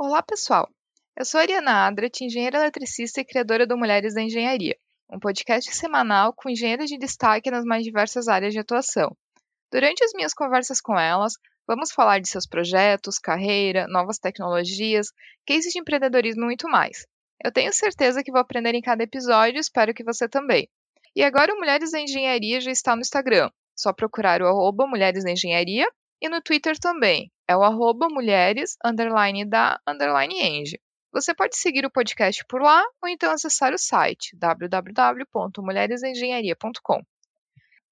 Olá, pessoal! Eu sou Ariana Adrat, engenheira eletricista e criadora do Mulheres da Engenharia, um podcast semanal com engenheiras de destaque nas mais diversas áreas de atuação. Durante as minhas conversas com elas, vamos falar de seus projetos, carreira, novas tecnologias, cases de empreendedorismo e muito mais. Eu tenho certeza que vou aprender em cada episódio e espero que você também. E agora o Mulheres da Engenharia já está no Instagram. Só procurar o arroba Mulheres da Engenharia e no Twitter também. É o arroba mulheres, underline da, underline eng. Você pode seguir o podcast por lá ou então acessar o site www.mulheresengenharia.com.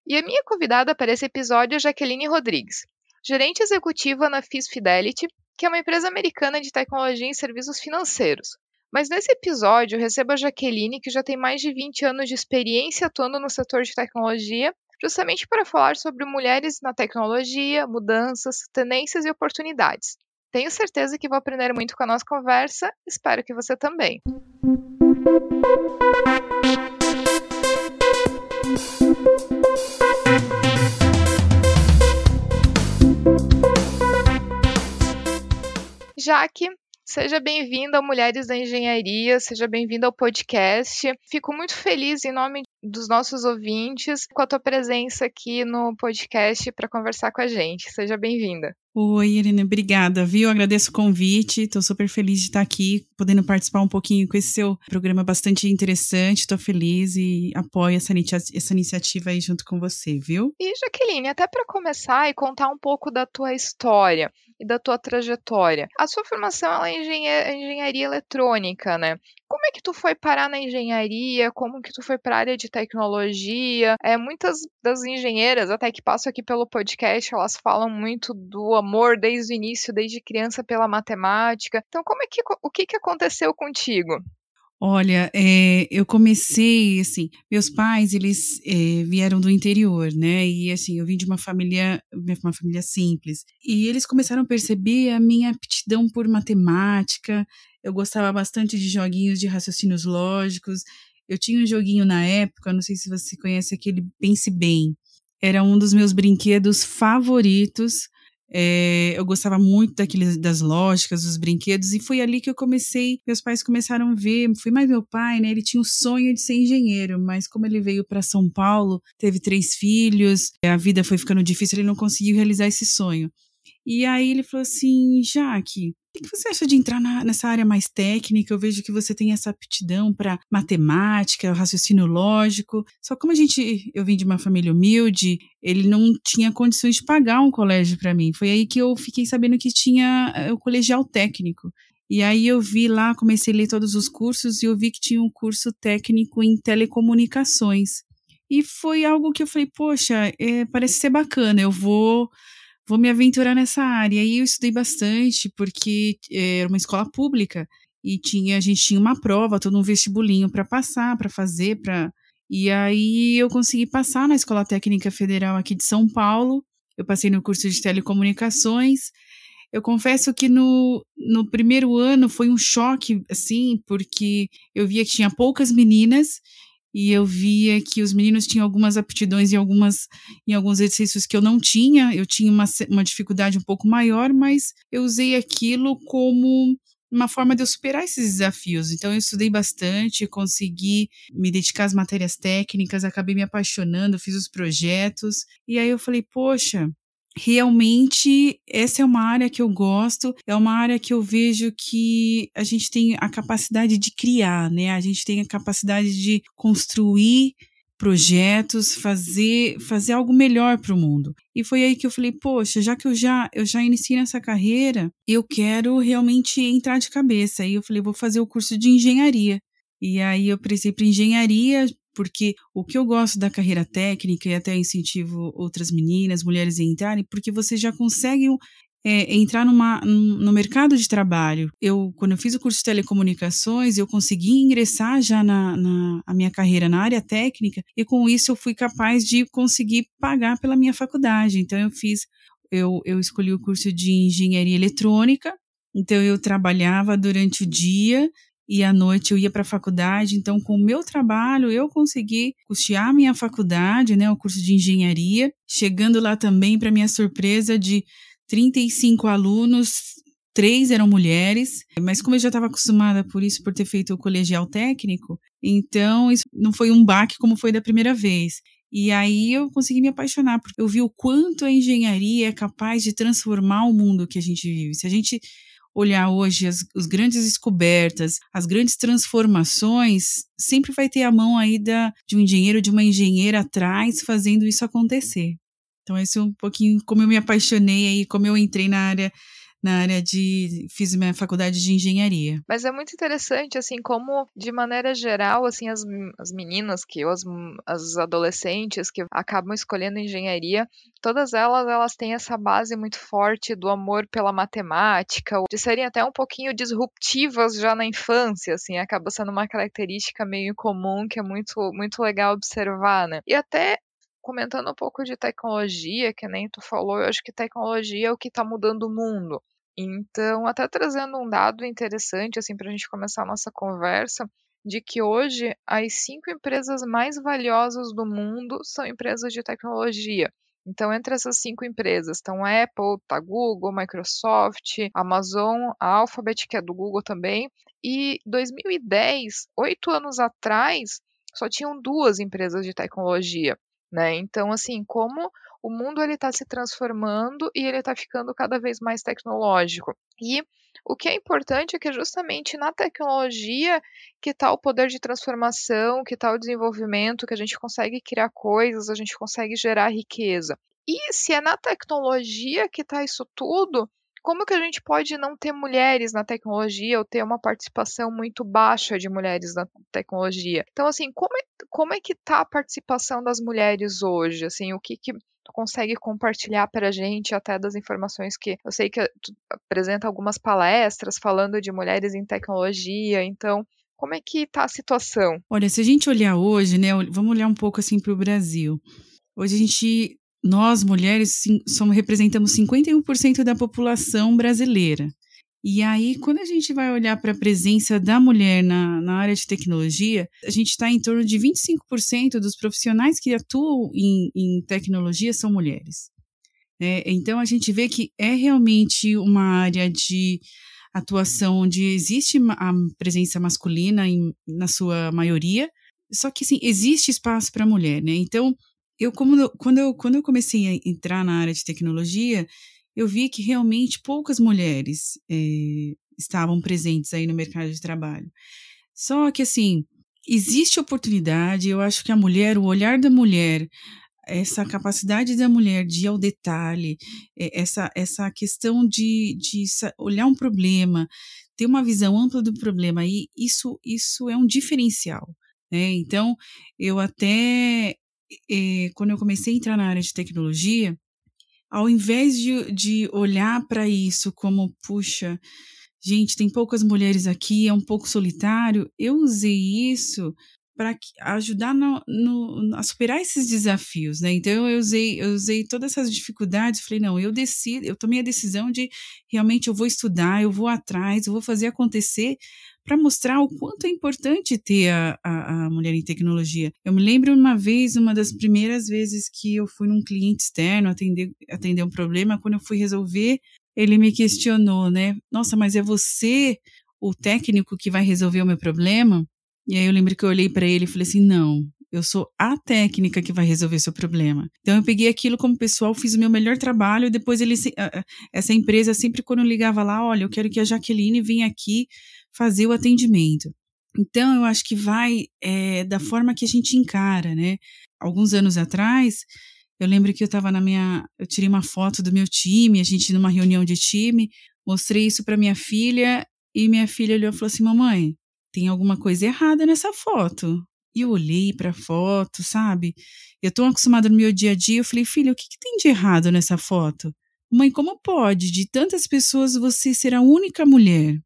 E a minha convidada para esse episódio é Jaqueline Rodrigues, gerente executiva na FIS Fidelity, que é uma empresa americana de tecnologia e serviços financeiros. Mas nesse episódio recebo a Jaqueline, que já tem mais de 20 anos de experiência atuando no setor de tecnologia justamente para falar sobre mulheres na tecnologia, mudanças, tendências e oportunidades. Tenho certeza que vou aprender muito com a nossa conversa, espero que você também. Jaque, Seja bem-vinda ao Mulheres da Engenharia, seja bem-vinda ao podcast. Fico muito feliz em nome dos nossos ouvintes com a tua presença aqui no podcast para conversar com a gente. Seja bem-vinda. Oi, Irene, obrigada, viu? Agradeço o convite, estou super feliz de estar aqui, podendo participar um pouquinho com esse seu programa bastante interessante, estou feliz e apoio essa, essa iniciativa aí junto com você, viu? E, Jaqueline, até para começar e contar um pouco da tua história e da tua trajetória. A sua formação é engenharia eletrônica, né? Como é que tu foi parar na engenharia? Como que tu foi para a área de tecnologia? É, muitas das engenheiras, até que passam aqui pelo podcast, elas falam muito do amor desde o início, desde criança pela matemática. Então, como é que o que, que aconteceu contigo? Olha, é, eu comecei, assim, meus pais, eles é, vieram do interior, né, e assim, eu vim de uma família, uma família simples, e eles começaram a perceber a minha aptidão por matemática, eu gostava bastante de joguinhos de raciocínios lógicos, eu tinha um joguinho na época, não sei se você conhece aquele Pense Bem, era um dos meus brinquedos favoritos, é, eu gostava muito daqueles, das lógicas, dos brinquedos, e foi ali que eu comecei. Meus pais começaram a ver. Foi mais meu pai, né? Ele tinha o sonho de ser engenheiro, mas como ele veio para São Paulo, teve três filhos, a vida foi ficando difícil, ele não conseguiu realizar esse sonho. E aí ele falou assim: Jaque, o que você acha de entrar na, nessa área mais técnica? Eu vejo que você tem essa aptidão para matemática, raciocínio lógico. Só como a gente, eu vim de uma família humilde, ele não tinha condições de pagar um colégio para mim. Foi aí que eu fiquei sabendo que tinha eh, o colegial técnico. E aí eu vi lá, comecei a ler todos os cursos e eu vi que tinha um curso técnico em telecomunicações. E foi algo que eu falei, poxa, é, parece ser bacana, eu vou vou me aventurar nessa área. E eu estudei bastante, porque eh, era uma escola pública e tinha a gente tinha uma prova, todo um vestibulinho para passar, para fazer, para e aí eu consegui passar na Escola Técnica Federal aqui de São Paulo. Eu passei no curso de telecomunicações. Eu confesso que no, no primeiro ano foi um choque, assim, porque eu via que tinha poucas meninas e eu via que os meninos tinham algumas aptidões em, algumas, em alguns exercícios que eu não tinha, eu tinha uma, uma dificuldade um pouco maior, mas eu usei aquilo como uma forma de eu superar esses desafios. Então, eu estudei bastante, consegui me dedicar às matérias técnicas, acabei me apaixonando, fiz os projetos, e aí eu falei, poxa, realmente essa é uma área que eu gosto, é uma área que eu vejo que a gente tem a capacidade de criar, né? A gente tem a capacidade de construir projetos, fazer fazer algo melhor para o mundo. E foi aí que eu falei, poxa, já que eu já eu já iniciei nessa carreira, eu quero realmente entrar de cabeça. Aí eu falei, vou fazer o curso de engenharia. E aí eu prestei para engenharia, porque o que eu gosto da carreira técnica e até incentivo outras meninas, mulheres a entrarem, porque você já consegue é, entrar numa, no mercado de trabalho. Eu, quando eu fiz o curso de telecomunicações, eu consegui ingressar já na, na minha carreira na área técnica e com isso eu fui capaz de conseguir pagar pela minha faculdade. Então eu fiz, eu, eu escolhi o curso de engenharia eletrônica. Então eu trabalhava durante o dia e à noite eu ia para a faculdade. Então, com o meu trabalho, eu consegui custear minha faculdade, né, o curso de engenharia, chegando lá também, para minha surpresa, de 35 alunos, três eram mulheres, mas como eu já estava acostumada por isso, por ter feito o colegial técnico, então isso não foi um baque como foi da primeira vez. E aí eu consegui me apaixonar, porque eu vi o quanto a engenharia é capaz de transformar o mundo que a gente vive. Se a gente olhar hoje as, as grandes descobertas, as grandes transformações, sempre vai ter a mão aí da, de um engenheiro, de uma engenheira atrás, fazendo isso acontecer. Então, esse é um pouquinho como eu me apaixonei aí, como eu entrei na área na área de fiz minha faculdade de engenharia. Mas é muito interessante assim como de maneira geral assim as, as meninas que as, as adolescentes que acabam escolhendo engenharia, todas elas elas têm essa base muito forte do amor pela matemática, de serem até um pouquinho disruptivas já na infância, assim, acaba sendo uma característica meio comum que é muito muito legal observar, né? E até comentando um pouco de tecnologia, que nem tu falou, eu acho que tecnologia é o que está mudando o mundo. Então, até trazendo um dado interessante, assim, para a gente começar a nossa conversa, de que hoje as cinco empresas mais valiosas do mundo são empresas de tecnologia. Então, entre essas cinco empresas estão Apple, tá Google, Microsoft, Amazon, a Alphabet, que é do Google também. E 2010, oito anos atrás, só tinham duas empresas de tecnologia. Né? Então, assim, como o mundo ele está se transformando e ele está ficando cada vez mais tecnológico. E o que é importante é que justamente na tecnologia que está o poder de transformação, que está o desenvolvimento, que a gente consegue criar coisas, a gente consegue gerar riqueza. E se é na tecnologia que está isso tudo, como que a gente pode não ter mulheres na tecnologia ou ter uma participação muito baixa de mulheres na tecnologia? Então, assim, como é, como é que tá a participação das mulheres hoje? Assim, o que que consegue compartilhar para a gente até das informações que eu sei que tu apresenta algumas palestras falando de mulheres em tecnologia, então como é que está a situação? Olha, se a gente olhar hoje, né, vamos olhar um pouco assim para o Brasil. Hoje a gente nós mulheres somos, representamos 51% da população brasileira. E aí, quando a gente vai olhar para a presença da mulher na, na área de tecnologia, a gente está em torno de 25% dos profissionais que atuam em, em tecnologia são mulheres. É, então, a gente vê que é realmente uma área de atuação onde existe a presença masculina em, na sua maioria, só que sim, existe espaço para a mulher, né? Então, eu, como, quando, eu, quando eu comecei a entrar na área de tecnologia, eu vi que realmente poucas mulheres é, estavam presentes aí no mercado de trabalho. Só que, assim, existe oportunidade, eu acho que a mulher, o olhar da mulher, essa capacidade da mulher de ir ao detalhe, eh, essa, essa questão de, de olhar um problema, ter uma visão ampla do problema, e isso, isso é um diferencial. Né? Então, eu até eh, quando eu comecei a entrar na área de tecnologia, ao invés de, de olhar para isso como, puxa, gente, tem poucas mulheres aqui, é um pouco solitário, eu usei isso para ajudar no, no, a superar esses desafios, né? Então eu usei, eu usei todas essas dificuldades, falei, não, eu decido, eu tomei a decisão de realmente eu vou estudar, eu vou atrás, eu vou fazer acontecer para mostrar o quanto é importante ter a, a, a, mulher em tecnologia. Eu me lembro uma vez, uma das primeiras vezes que eu fui num cliente externo atender, atender um problema, quando eu fui resolver, ele me questionou, né? Nossa, mas é você o técnico que vai resolver o meu problema? E aí eu lembro que eu olhei para ele e falei assim: não, eu sou a técnica que vai resolver seu problema. Então eu peguei aquilo como pessoal, fiz o meu melhor trabalho. Depois ele, essa empresa sempre quando ligava lá, olha, eu quero que a Jaqueline venha aqui fazer o atendimento. Então, eu acho que vai é, da forma que a gente encara, né? Alguns anos atrás, eu lembro que eu estava na minha. Eu tirei uma foto do meu time, a gente numa reunião de time, mostrei isso para minha filha, e minha filha olhou e falou assim: Mamãe, tem alguma coisa errada nessa foto. E eu olhei para a foto, sabe? Eu estou acostumada no meu dia a dia, eu falei: Filha, o que, que tem de errado nessa foto? Mãe, como pode, de tantas pessoas, você ser a única mulher?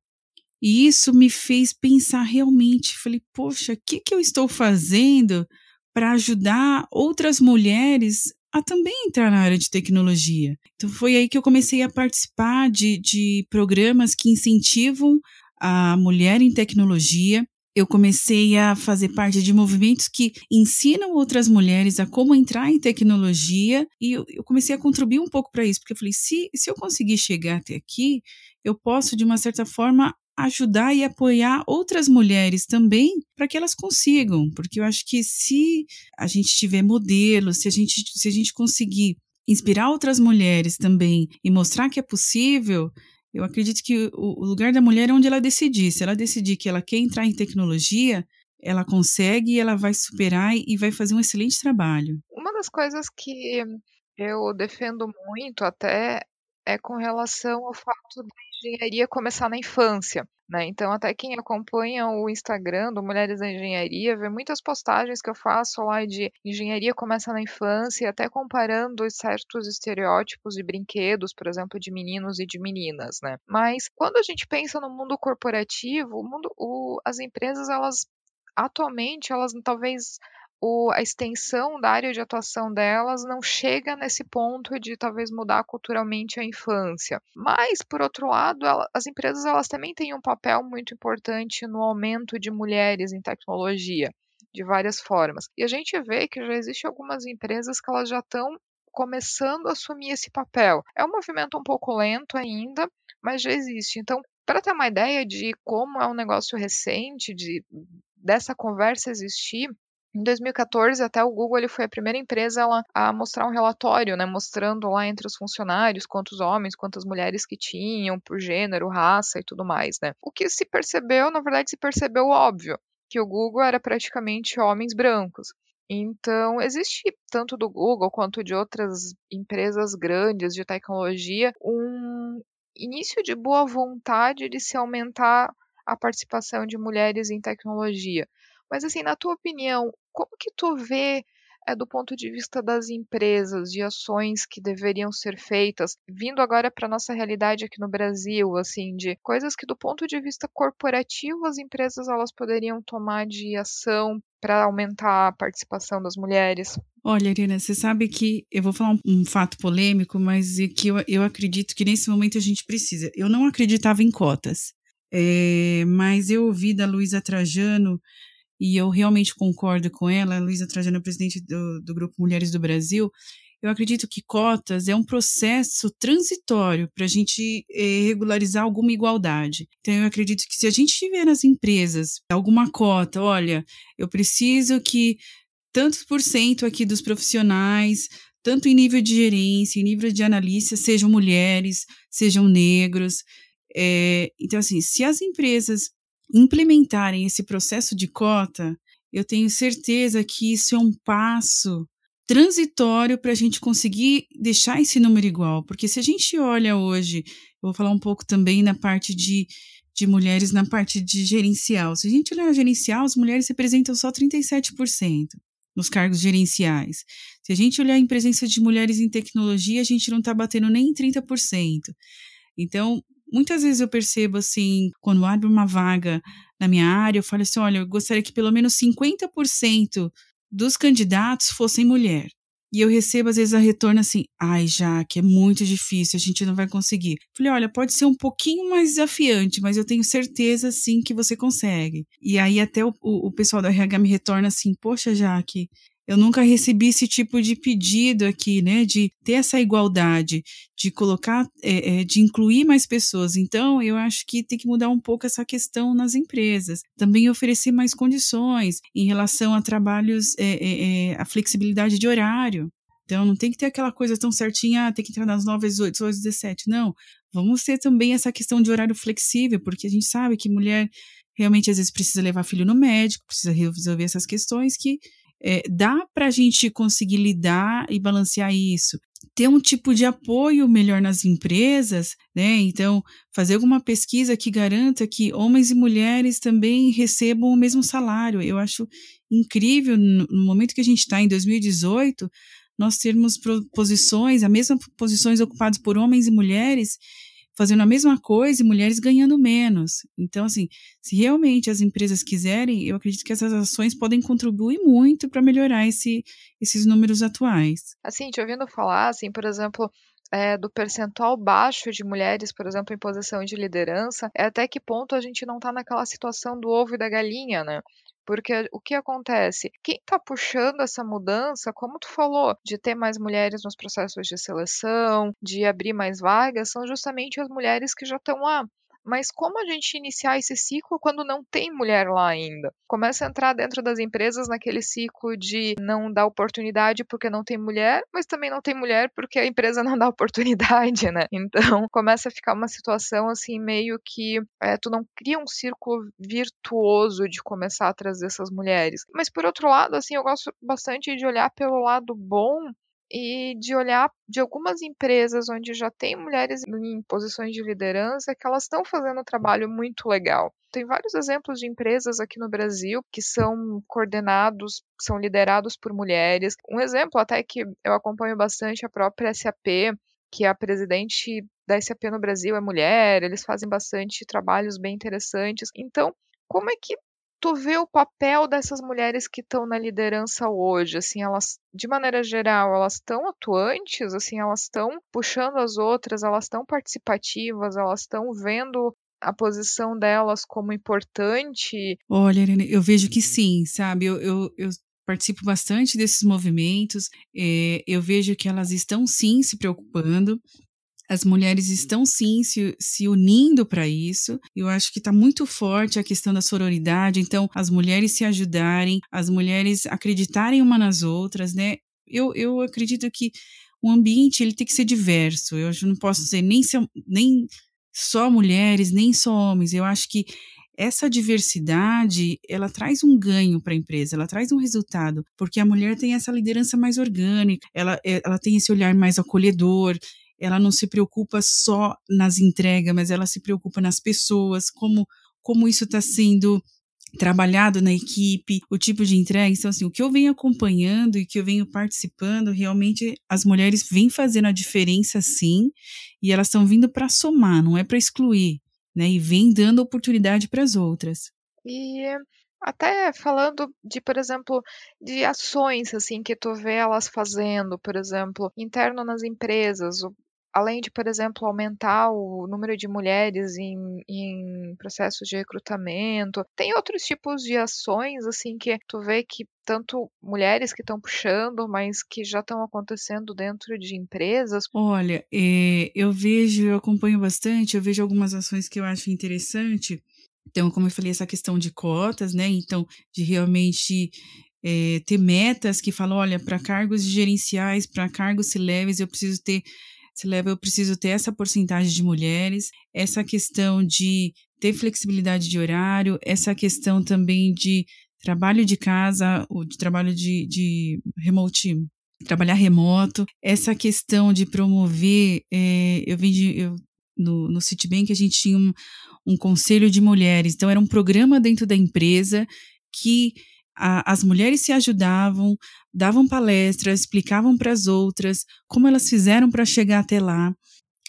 E isso me fez pensar realmente. Falei, poxa, o que, que eu estou fazendo para ajudar outras mulheres a também entrar na área de tecnologia? Então foi aí que eu comecei a participar de, de programas que incentivam a mulher em tecnologia. eu comecei a fazer parte de movimentos que ensinam outras mulheres a como entrar em tecnologia e eu, eu comecei a contribuir um pouco para isso, porque eu falei: se, se eu conseguir chegar até aqui, eu posso, de uma certa forma, ajudar e apoiar outras mulheres também para que elas consigam, porque eu acho que se a gente tiver modelos, se a gente, se a gente conseguir inspirar outras mulheres também e mostrar que é possível, eu acredito que o, lugar da mulher é onde ela decidir. Se ela decidir que ela quer entrar em tecnologia, ela consegue, ela vai superar e vai fazer um excelente trabalho. Uma das coisas que eu defendo muito até é com relação ao fato da engenharia começar na infância. Né? Então, até quem acompanha o Instagram do Mulheres da Engenharia vê muitas postagens que eu faço lá de engenharia começa na infância, até comparando certos estereótipos de brinquedos, por exemplo, de meninos e de meninas, né? Mas quando a gente pensa no mundo corporativo, o mundo, o, as empresas, elas atualmente, elas talvez o, a extensão da área de atuação delas não chega nesse ponto de talvez mudar culturalmente a infância. Mas, por outro lado, ela, as empresas elas também têm um papel muito importante no aumento de mulheres em tecnologia, de várias formas. E a gente vê que já existem algumas empresas que elas já estão começando a assumir esse papel. É um movimento um pouco lento ainda, mas já existe. Então, para ter uma ideia de como é um negócio recente, de dessa conversa existir, em 2014, até o Google ele foi a primeira empresa a mostrar um relatório, né, mostrando lá entre os funcionários quantos homens, quantas mulheres que tinham, por gênero, raça e tudo mais, né. O que se percebeu, na verdade, se percebeu óbvio, que o Google era praticamente homens brancos. Então, existe, tanto do Google quanto de outras empresas grandes de tecnologia, um início de boa vontade de se aumentar a participação de mulheres em tecnologia. Mas assim, na tua opinião, como que tu vê é, do ponto de vista das empresas, de ações que deveriam ser feitas, vindo agora para nossa realidade aqui no Brasil, assim, de coisas que do ponto de vista corporativo as empresas elas poderiam tomar de ação para aumentar a participação das mulheres? Olha, Irina, você sabe que eu vou falar um, um fato polêmico, mas é que eu, eu acredito que nesse momento a gente precisa. Eu não acreditava em cotas, é, mas eu ouvi da Luísa Trajano e eu realmente concordo com ela, Luísa Trajano, presidente do, do Grupo Mulheres do Brasil, eu acredito que cotas é um processo transitório para a gente eh, regularizar alguma igualdade. Então, eu acredito que se a gente tiver nas empresas alguma cota, olha, eu preciso que tantos por cento aqui dos profissionais, tanto em nível de gerência, em nível de analista, sejam mulheres, sejam negros. É, então, assim, se as empresas implementarem esse processo de cota, eu tenho certeza que isso é um passo transitório para a gente conseguir deixar esse número igual. Porque se a gente olha hoje, eu vou falar um pouco também na parte de, de mulheres, na parte de gerencial. Se a gente olhar gerencial, as mulheres representam só 37% nos cargos gerenciais. Se a gente olhar em presença de mulheres em tecnologia, a gente não está batendo nem em 30%. Então, muitas vezes eu percebo assim, quando abre uma vaga na minha área, eu falo assim: olha, eu gostaria que pelo menos 50% dos candidatos fossem mulher. E eu recebo, às vezes, a retorno assim: ai, já que é muito difícil, a gente não vai conseguir. Falei: olha, pode ser um pouquinho mais desafiante, mas eu tenho certeza, sim, que você consegue. E aí, até o, o, o pessoal do RH me retorna assim: poxa, Jaque, eu nunca recebi esse tipo de pedido aqui, né? De ter essa igualdade, de colocar, é, é, de incluir mais pessoas. Então, eu acho que tem que mudar um pouco essa questão nas empresas. Também oferecer mais condições em relação a trabalhos, é, é, é a flexibilidade de horário. Então, não tem que ter aquela coisa tão certinha, ah, tem que entrar nas 9 às 8, às 17. Não. Vamos ter também essa questão de horário flexível, porque a gente sabe que mulher realmente às vezes precisa levar filho no médico, precisa resolver essas questões que é, dá para a gente conseguir lidar e balancear isso. Ter um tipo de apoio melhor nas empresas, né? Então, fazer alguma pesquisa que garanta que homens e mulheres também recebam o mesmo salário. Eu acho incrível, no momento que a gente está em 2018, nós termos posições, as mesmas posições ocupadas por homens e mulheres, fazendo a mesma coisa e mulheres ganhando menos. Então, assim, se realmente as empresas quiserem, eu acredito que essas ações podem contribuir muito para melhorar esse, esses números atuais. Assim, te ouvindo falar, assim, por exemplo, é, do percentual baixo de mulheres, por exemplo, em posição de liderança, é até que ponto a gente não está naquela situação do ovo e da galinha, né? Porque o que acontece? Quem está puxando essa mudança, como tu falou, de ter mais mulheres nos processos de seleção, de abrir mais vagas, são justamente as mulheres que já estão lá. Mas como a gente iniciar esse ciclo quando não tem mulher lá ainda? Começa a entrar dentro das empresas naquele ciclo de não dar oportunidade porque não tem mulher, mas também não tem mulher porque a empresa não dá oportunidade, né? Então começa a ficar uma situação assim meio que é, tu não cria um círculo virtuoso de começar a trazer essas mulheres. Mas por outro lado, assim, eu gosto bastante de olhar pelo lado bom e de olhar de algumas empresas onde já tem mulheres em posições de liderança que elas estão fazendo um trabalho muito legal. Tem vários exemplos de empresas aqui no Brasil que são coordenados, são liderados por mulheres. Um exemplo até que eu acompanho bastante é a própria SAP, que a presidente da SAP no Brasil é mulher, eles fazem bastante trabalhos bem interessantes. Então, como é que tu vê o papel dessas mulheres que estão na liderança hoje, assim, elas, de maneira geral, elas estão atuantes, assim, elas estão puxando as outras, elas estão participativas, elas estão vendo a posição delas como importante? Olha, Irene, eu vejo que sim, sabe? Eu, eu, eu participo bastante desses movimentos, é, eu vejo que elas estão sim se preocupando, as mulheres estão sim se, se unindo para isso. Eu acho que está muito forte a questão da sororidade. Então, as mulheres se ajudarem, as mulheres acreditarem uma nas outras, né? Eu, eu acredito que o ambiente ele tem que ser diverso. Eu não posso dizer nem, ser, nem só mulheres, nem só homens. Eu acho que essa diversidade ela traz um ganho para a empresa, ela traz um resultado, porque a mulher tem essa liderança mais orgânica, ela, ela tem esse olhar mais acolhedor, ela não se preocupa só nas entregas, mas ela se preocupa nas pessoas, como, como isso está sendo trabalhado na equipe, o tipo de entrega. Então, assim, o que eu venho acompanhando e que eu venho participando, realmente as mulheres vêm fazendo a diferença sim, e elas estão vindo para somar, não é para excluir, né? E vem dando oportunidade para as outras. E até falando de, por exemplo, de ações assim que tu vê elas fazendo, por exemplo, interno nas empresas, além de, por exemplo, aumentar o número de mulheres em, em processos de recrutamento, tem outros tipos de ações, assim, que tu vê que tanto mulheres que estão puxando, mas que já estão acontecendo dentro de empresas? Olha, é, eu vejo, eu acompanho bastante, eu vejo algumas ações que eu acho interessante. Então, como eu falei, essa questão de cotas, né? Então, de realmente é, ter metas que falam, olha, para cargos gerenciais, para cargos leves, eu preciso ter se leva, eu preciso ter essa porcentagem de mulheres, essa questão de ter flexibilidade de horário, essa questão também de trabalho de casa, ou de trabalho de, de remote, trabalhar remoto, essa questão de promover, é, eu de, eu, no, no Citibank a gente tinha um, um conselho de mulheres, então era um programa dentro da empresa que a, as mulheres se ajudavam, davam palestras, explicavam para as outras como elas fizeram para chegar até lá.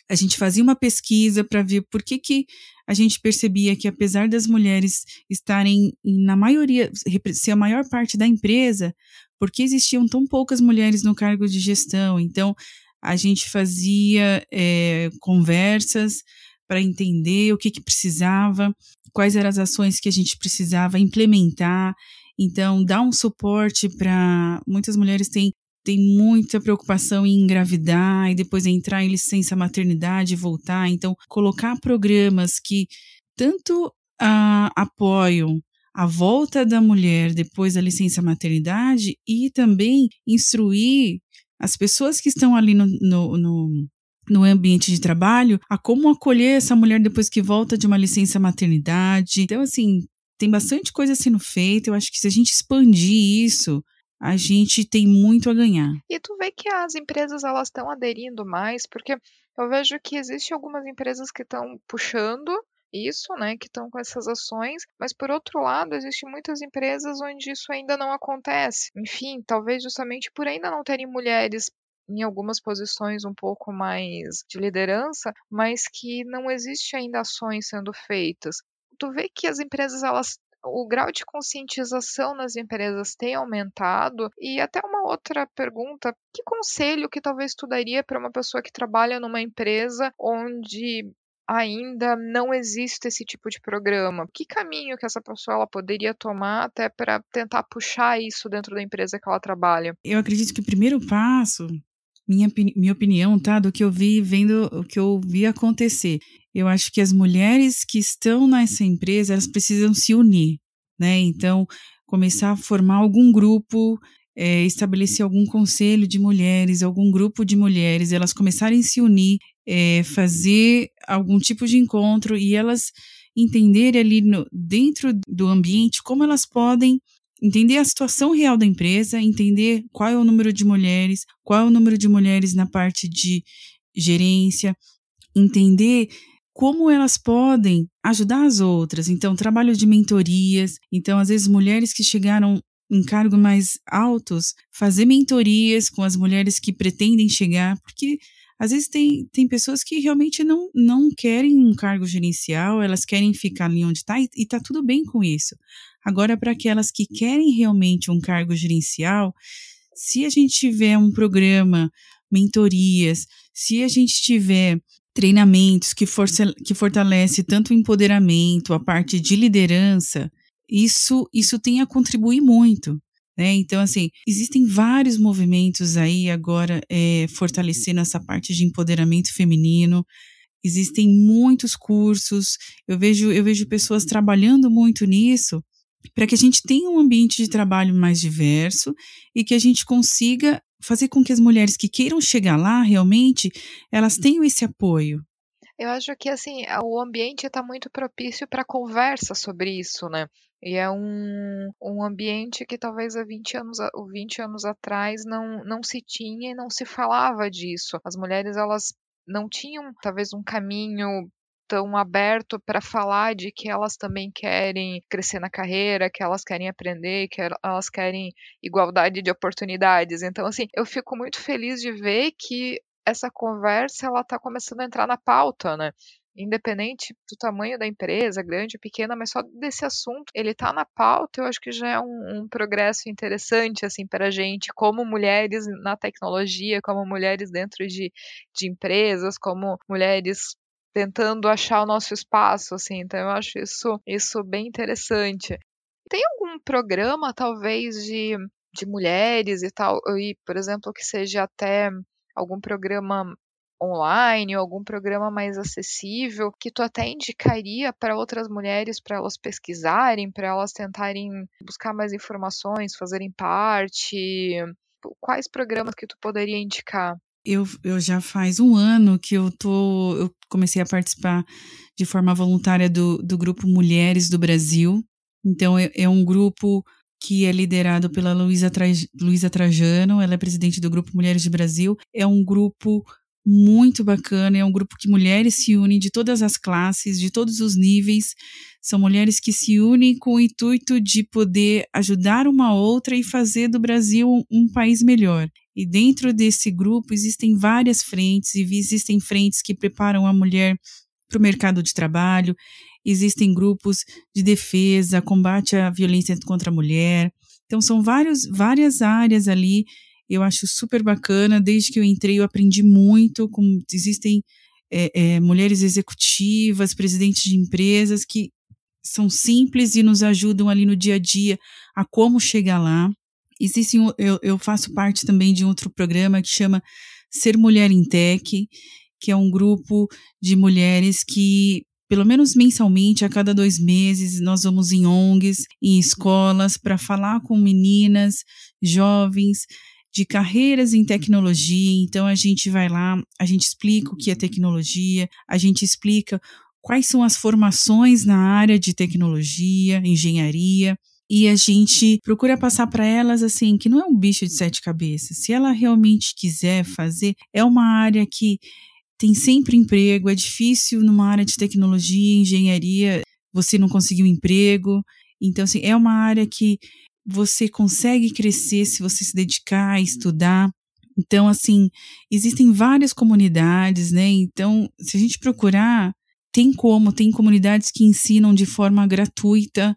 A gente fazia uma pesquisa para ver por que, que a gente percebia que, apesar das mulheres estarem na maioria, ser a maior parte da empresa, porque existiam tão poucas mulheres no cargo de gestão. Então, a gente fazia é, conversas para entender o que, que precisava, quais eram as ações que a gente precisava implementar. Então, dá um suporte para. Muitas mulheres têm, têm muita preocupação em engravidar e depois entrar em licença maternidade e voltar. Então, colocar programas que tanto uh, apoiam a volta da mulher depois da licença maternidade e também instruir as pessoas que estão ali no, no, no, no, ambiente de trabalho a como acolher essa mulher depois que volta de uma licença maternidade. Então, assim, tem bastante coisa sendo feita. Eu acho que se a gente expandir isso, a gente tem muito a ganhar. E tu vê que as empresas elas estão aderindo mais, porque eu vejo que existem algumas empresas que estão puxando isso, né, que estão com essas ações, mas por outro lado, existem muitas empresas onde isso ainda não acontece. Enfim, talvez justamente por ainda não terem mulheres em algumas posições um pouco mais de liderança, mas que não existe ainda ações sendo feitas tu vê que as empresas elas o grau de conscientização nas empresas tem aumentado? E até uma outra pergunta: que conselho que talvez tu daria para uma pessoa que trabalha numa empresa onde ainda não existe esse tipo de programa. Que caminho que essa pessoa ela poderia tomar até para tentar puxar isso dentro da empresa que ela trabalha? Eu acredito que o primeiro passo, minha, minha opinião, tá, do que eu vi vendo, o que eu vi acontecer. Eu acho que as mulheres que estão nessa empresa, elas precisam se unir, né? Então, começar a formar algum grupo é, estabelecer algum conselho de mulheres, algum grupo de mulheres, elas começarem a se unir, é, fazer algum tipo de encontro e elas entenderem ali no, dentro do ambiente como elas podem entender a situação real da empresa, entender qual é o número de mulheres, qual é o número de mulheres na parte de gerência, entender como elas podem ajudar as outras. Então, trabalho de mentorias. Então, às vezes, mulheres que chegaram em cargos mais altos, fazer mentorias com as mulheres que pretendem chegar, porque às vezes tem, tem pessoas que realmente não, não querem um cargo gerencial, elas querem ficar ali onde está e está tudo bem com isso. Agora, para aquelas que querem realmente um cargo gerencial, se a gente tiver um programa, mentorias, se a gente tiver treinamentos que, force, que fortalece tanto o empoderamento, a parte de liderança, isso, isso tem a contribuir muito. Né? Então, assim, existem vários movimentos aí agora é, fortalecendo essa parte de empoderamento feminino. Existem muitos cursos, eu vejo, eu vejo pessoas trabalhando muito nisso para que a gente tenha um ambiente de trabalho mais diverso e que a gente consiga fazer com que as mulheres que queiram chegar lá realmente elas tenham esse apoio. Eu acho que assim o ambiente está muito propício para conversa sobre isso, né? E é um, um ambiente que talvez há 20 anos, 20 anos atrás não, não se tinha e não se falava disso. As mulheres elas não tinham talvez um caminho tão aberto para falar de que elas também querem crescer na carreira, que elas querem aprender, que elas querem igualdade de oportunidades. Então, assim, eu fico muito feliz de ver que essa conversa ela está começando a entrar na pauta, né? independente do tamanho da empresa, grande ou pequena, mas só desse assunto, ele está na pauta, eu acho que já é um, um progresso interessante, assim, para a gente, como mulheres na tecnologia, como mulheres dentro de, de empresas, como mulheres tentando achar o nosso espaço, assim, então eu acho isso, isso bem interessante. Tem algum programa, talvez, de, de mulheres e tal, e, por exemplo, que seja até algum programa online ou algum programa mais acessível que tu até indicaria para outras mulheres para elas pesquisarem, para elas tentarem buscar mais informações, fazerem parte? Quais programas que tu poderia indicar? Eu, eu já faz um ano que eu tô eu comecei a participar de forma voluntária do, do grupo Mulheres do Brasil. Então é, é um grupo que é liderado pela Luísa Tra, Trajano, ela é presidente do grupo Mulheres do Brasil. É um grupo muito bacana. É um grupo que mulheres se unem de todas as classes, de todos os níveis. São mulheres que se unem com o intuito de poder ajudar uma outra e fazer do Brasil um país melhor. E dentro desse grupo existem várias frentes, e existem frentes que preparam a mulher para o mercado de trabalho, existem grupos de defesa, combate à violência contra a mulher. Então, são vários, várias áreas ali eu acho super bacana. Desde que eu entrei, eu aprendi muito. Com, existem é, é, mulheres executivas, presidentes de empresas que são simples e nos ajudam ali no dia a dia a como chegar lá. Existem, eu, eu faço parte também de outro programa que chama Ser Mulher em Tech, que é um grupo de mulheres que pelo menos mensalmente, a cada dois meses, nós vamos em ONGs, em escolas, para falar com meninas, jovens, de carreiras em tecnologia. Então a gente vai lá, a gente explica o que é tecnologia, a gente explica quais são as formações na área de tecnologia, engenharia, e a gente procura passar para elas assim que não é um bicho de sete cabeças. Se ela realmente quiser fazer, é uma área que tem sempre emprego, é difícil numa área de tecnologia, engenharia, você não conseguir um emprego. Então, assim, é uma área que você consegue crescer se você se dedicar a estudar. Então, assim, existem várias comunidades, né? Então, se a gente procurar, tem como, tem comunidades que ensinam de forma gratuita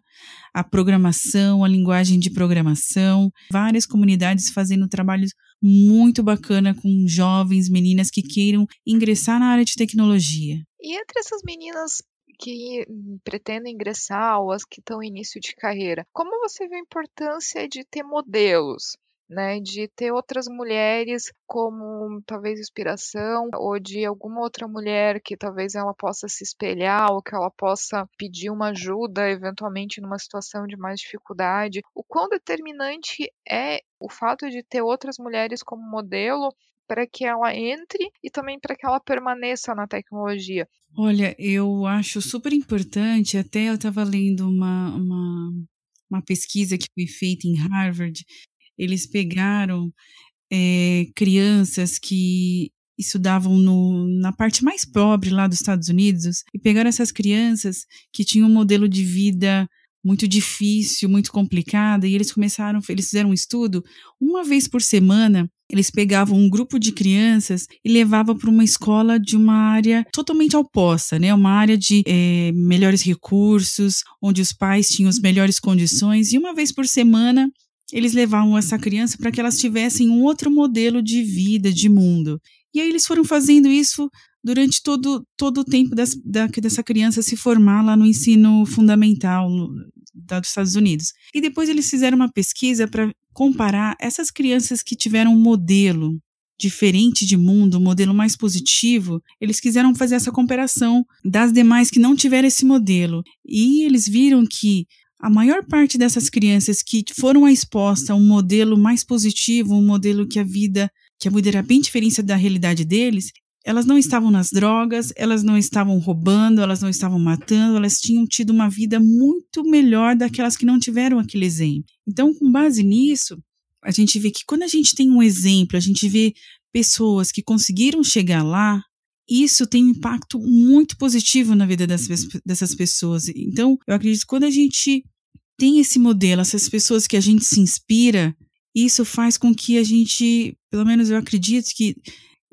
a programação, a linguagem de programação, várias comunidades fazendo trabalhos muito bacana com jovens, meninas que queiram ingressar na área de tecnologia. E entre essas meninas que pretendem ingressar ou as que estão em início de carreira, como você vê a importância de ter modelos? Né, de ter outras mulheres como talvez inspiração, ou de alguma outra mulher que talvez ela possa se espelhar, ou que ela possa pedir uma ajuda eventualmente numa situação de mais dificuldade. O quão determinante é o fato de ter outras mulheres como modelo para que ela entre e também para que ela permaneça na tecnologia. Olha, eu acho super importante, até eu estava lendo uma, uma, uma pesquisa que foi feita em Harvard, eles pegaram é, crianças que estudavam no, na parte mais pobre lá dos Estados Unidos e pegaram essas crianças que tinham um modelo de vida muito difícil, muito complicado, e eles começaram, eles fizeram um estudo, uma vez por semana, eles pegavam um grupo de crianças e levavam para uma escola de uma área totalmente oposta, né? Uma área de é, melhores recursos, onde os pais tinham as melhores condições, e uma vez por semana eles levavam essa criança para que elas tivessem um outro modelo de vida, de mundo. E aí eles foram fazendo isso durante todo, todo o tempo das, da, dessa criança se formar lá no ensino fundamental dos Estados Unidos. E depois eles fizeram uma pesquisa para comparar essas crianças que tiveram um modelo diferente de mundo, um modelo mais positivo, eles quiseram fazer essa comparação das demais que não tiveram esse modelo. E eles viram que a maior parte dessas crianças que foram expostas a um modelo mais positivo, um modelo que a vida, que a vida era bem diferente da realidade deles, elas não estavam nas drogas, elas não estavam roubando, elas não estavam matando, elas tinham tido uma vida muito melhor daquelas que não tiveram aquele exemplo. Então, com base nisso, a gente vê que quando a gente tem um exemplo, a gente vê pessoas que conseguiram chegar lá, isso tem um impacto muito positivo na vida dessas, dessas pessoas. Então, eu acredito que quando a gente tem esse modelo, essas pessoas que a gente se inspira, isso faz com que a gente, pelo menos eu acredito que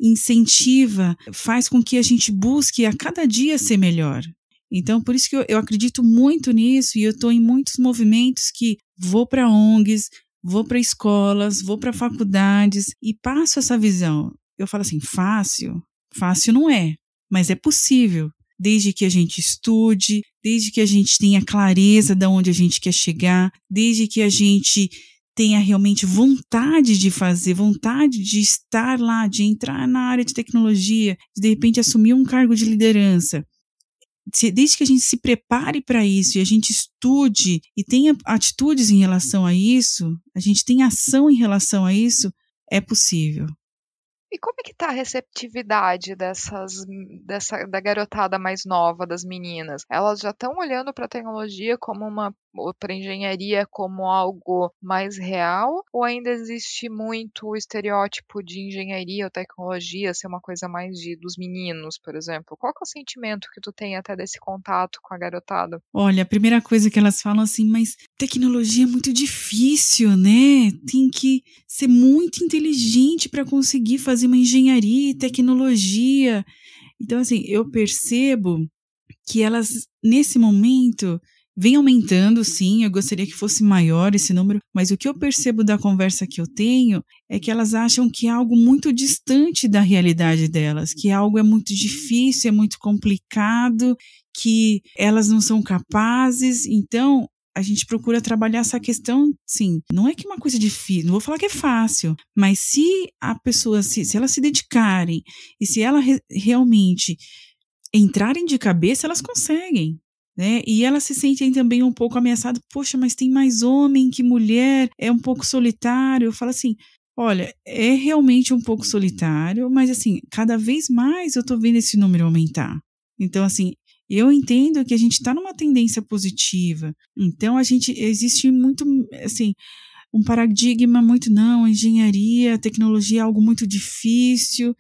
incentiva, faz com que a gente busque a cada dia ser melhor. Então, por isso que eu, eu acredito muito nisso e eu estou em muitos movimentos que vou para ONGs, vou para escolas, vou para faculdades e passo essa visão. Eu falo assim, fácil? Fácil não é, mas é possível, desde que a gente estude, desde que a gente tenha clareza de onde a gente quer chegar, desde que a gente tenha realmente vontade de fazer, vontade de estar lá, de entrar na área de tecnologia, de de repente assumir um cargo de liderança. Desde que a gente se prepare para isso e a gente estude e tenha atitudes em relação a isso, a gente tenha ação em relação a isso, é possível. E como é que tá a receptividade dessas dessa da garotada mais nova, das meninas? Elas já estão olhando para a tecnologia como uma para engenharia como algo mais real ou ainda existe muito o estereótipo de engenharia ou tecnologia ser uma coisa mais de dos meninos, por exemplo? Qual é o sentimento que tu tem até desse contato com a garotada? Olha, a primeira coisa que elas falam assim, mas tecnologia é muito difícil, né? Tem que ser muito inteligente para conseguir fazer uma engenharia e tecnologia. Então, assim, eu percebo que elas, nesse momento, vem aumentando, sim. Eu gostaria que fosse maior esse número, mas o que eu percebo da conversa que eu tenho é que elas acham que é algo muito distante da realidade delas, que algo é muito difícil, é muito complicado, que elas não são capazes. Então, a gente procura trabalhar essa questão, sim, não é que é uma coisa difícil, não vou falar que é fácil, mas se a pessoa, se, se elas se dedicarem e se elas re, realmente entrarem de cabeça, elas conseguem. Né? E elas se sentem também um pouco ameaçadas, poxa, mas tem mais homem que mulher, é um pouco solitário. Eu falo assim, olha, é realmente um pouco solitário, mas assim, cada vez mais eu tô vendo esse número aumentar. Então, assim, eu entendo que a gente está numa tendência positiva. Então a gente existe muito assim um paradigma muito não, engenharia, tecnologia é algo muito difícil,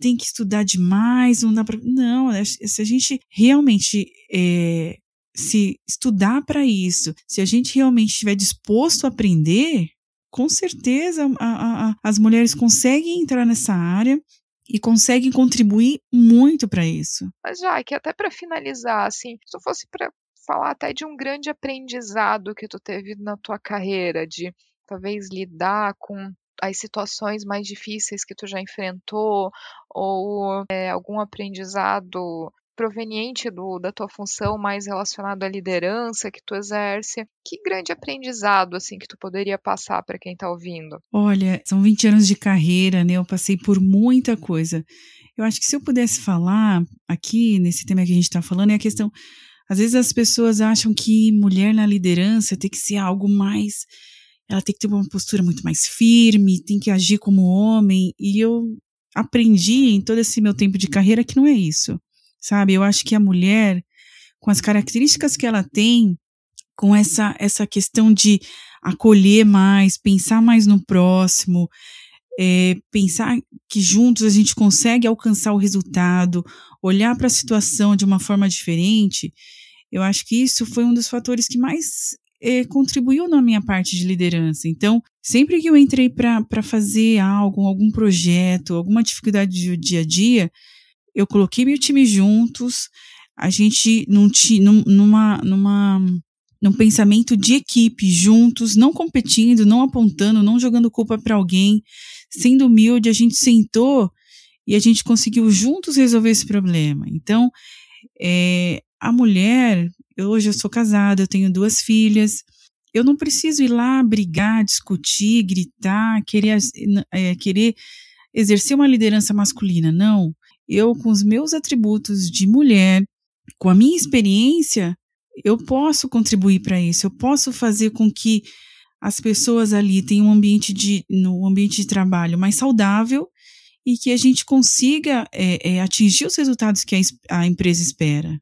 tem que estudar demais, não dá para não. É, se a gente realmente é, se estudar para isso, se a gente realmente estiver disposto a aprender, com certeza a, a, as mulheres conseguem entrar nessa área e conseguem contribuir muito para isso. Mas já que até para finalizar, assim, se fosse para falar até de um grande aprendizado que tu teve na tua carreira, de talvez lidar com as situações mais difíceis que tu já enfrentou, ou é, algum aprendizado proveniente do, da tua função mais relacionado à liderança que tu exerce. Que grande aprendizado assim que tu poderia passar para quem está ouvindo? Olha, são 20 anos de carreira, né? Eu passei por muita coisa. Eu acho que se eu pudesse falar aqui nesse tema que a gente está falando é a questão. Às vezes as pessoas acham que mulher na liderança tem que ser algo mais ela tem que ter uma postura muito mais firme, tem que agir como homem. E eu aprendi em todo esse meu tempo de carreira que não é isso sabe? Eu acho que a mulher, com as características que ela tem, com essa, essa questão de acolher mais, pensar mais no próximo, é, pensar que juntos a gente consegue alcançar o resultado, olhar para a situação de uma forma diferente, eu acho que isso foi um dos fatores que mais é, contribuiu na minha parte de liderança. Então, sempre que eu entrei para fazer algo, algum projeto, alguma dificuldade do dia a dia, eu coloquei meu time juntos, a gente num, numa, numa, num pensamento de equipe, juntos, não competindo, não apontando, não jogando culpa para alguém, sendo humilde, a gente sentou e a gente conseguiu juntos resolver esse problema. Então, é, a mulher, hoje eu sou casada, eu tenho duas filhas, eu não preciso ir lá brigar, discutir, gritar, querer, é, querer exercer uma liderança masculina, não eu, com os meus atributos de mulher, com a minha experiência, eu posso contribuir para isso, eu posso fazer com que as pessoas ali tenham um ambiente de, no ambiente de trabalho mais saudável e que a gente consiga é, é, atingir os resultados que a, a empresa espera.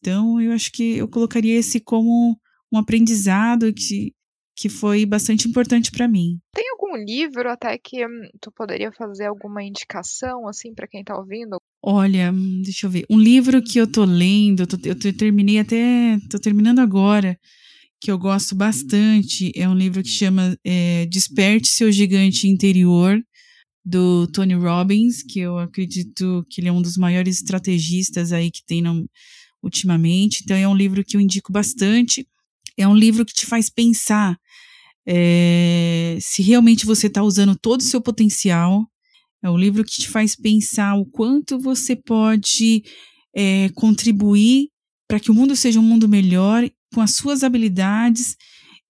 Então, eu acho que eu colocaria esse como um aprendizado que, que foi bastante importante para mim. Tem algum livro até que hum, tu poderia fazer alguma indicação assim para quem está ouvindo? Olha, hum, deixa eu ver. Um livro que eu tô lendo, eu, tô, eu terminei até, tô terminando agora, que eu gosto bastante, é um livro que chama é, Desperte Seu Gigante Interior, do Tony Robbins, que eu acredito que ele é um dos maiores estrategistas aí que tem no, ultimamente. Então é um livro que eu indico bastante. É um livro que te faz pensar é, se realmente você está usando todo o seu potencial. É um livro que te faz pensar o quanto você pode é, contribuir para que o mundo seja um mundo melhor com as suas habilidades.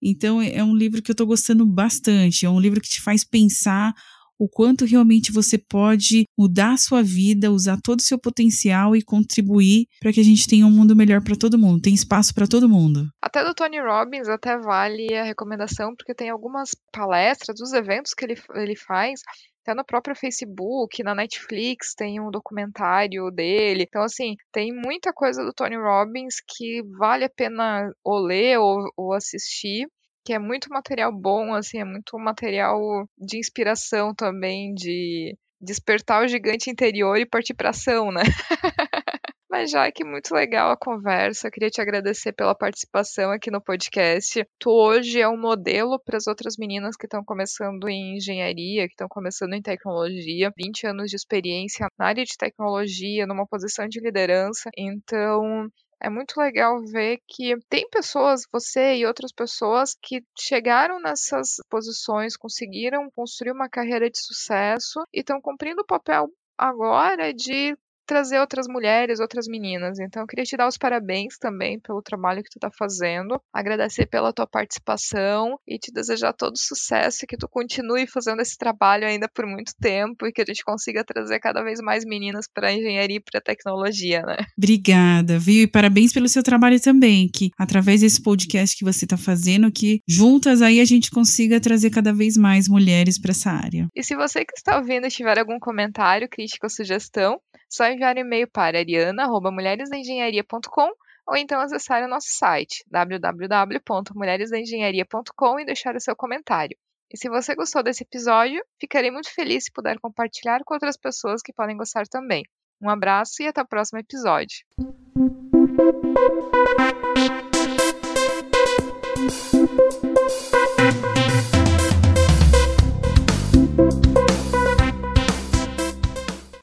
Então, é, um livro que eu estou gostando bastante. É um livro que te faz pensar o quanto realmente você pode mudar a sua vida, usar todo o seu potencial e contribuir para que a gente tenha um mundo melhor para todo mundo. Tem espaço para todo mundo. Até do Tony Robbins até vale a recomendação, porque tem algumas palestras, dos eventos que ele, ele faz, até no próprio Facebook, na Netflix tem um documentário dele. Então, assim, tem muita coisa do Tony Robbins que vale a pena ou ler ou, ou assistir que é muito material bom, assim, é muito material de inspiração também, de despertar o gigante interior e partir para ação, né? Mas já que muito legal a conversa, eu queria te agradecer pela participação aqui no podcast. Tu hoje é um modelo para as outras meninas que estão começando em engenharia, que estão começando em tecnologia, 20 anos de experiência na área de tecnologia, numa posição de liderança. Então, é muito legal ver que tem pessoas, você e outras pessoas, que chegaram nessas posições, conseguiram construir uma carreira de sucesso e estão cumprindo o papel agora de trazer outras mulheres, outras meninas. Então, eu queria te dar os parabéns também pelo trabalho que tu está fazendo, agradecer pela tua participação e te desejar todo sucesso e que tu continue fazendo esse trabalho ainda por muito tempo e que a gente consiga trazer cada vez mais meninas para a engenharia e para a tecnologia, né? Obrigada, viu? E parabéns pelo seu trabalho também, que através desse podcast que você está fazendo, que juntas aí a gente consiga trazer cada vez mais mulheres para essa área. E se você que está ouvindo tiver algum comentário, crítica ou sugestão, só enviar um e-mail para ariana.mulheresdaengenharia.com ou então acessar o nosso site www.mulheresdaengenharia.com e deixar o seu comentário. E se você gostou desse episódio, ficarei muito feliz se puder compartilhar com outras pessoas que podem gostar também. Um abraço e até o próximo episódio.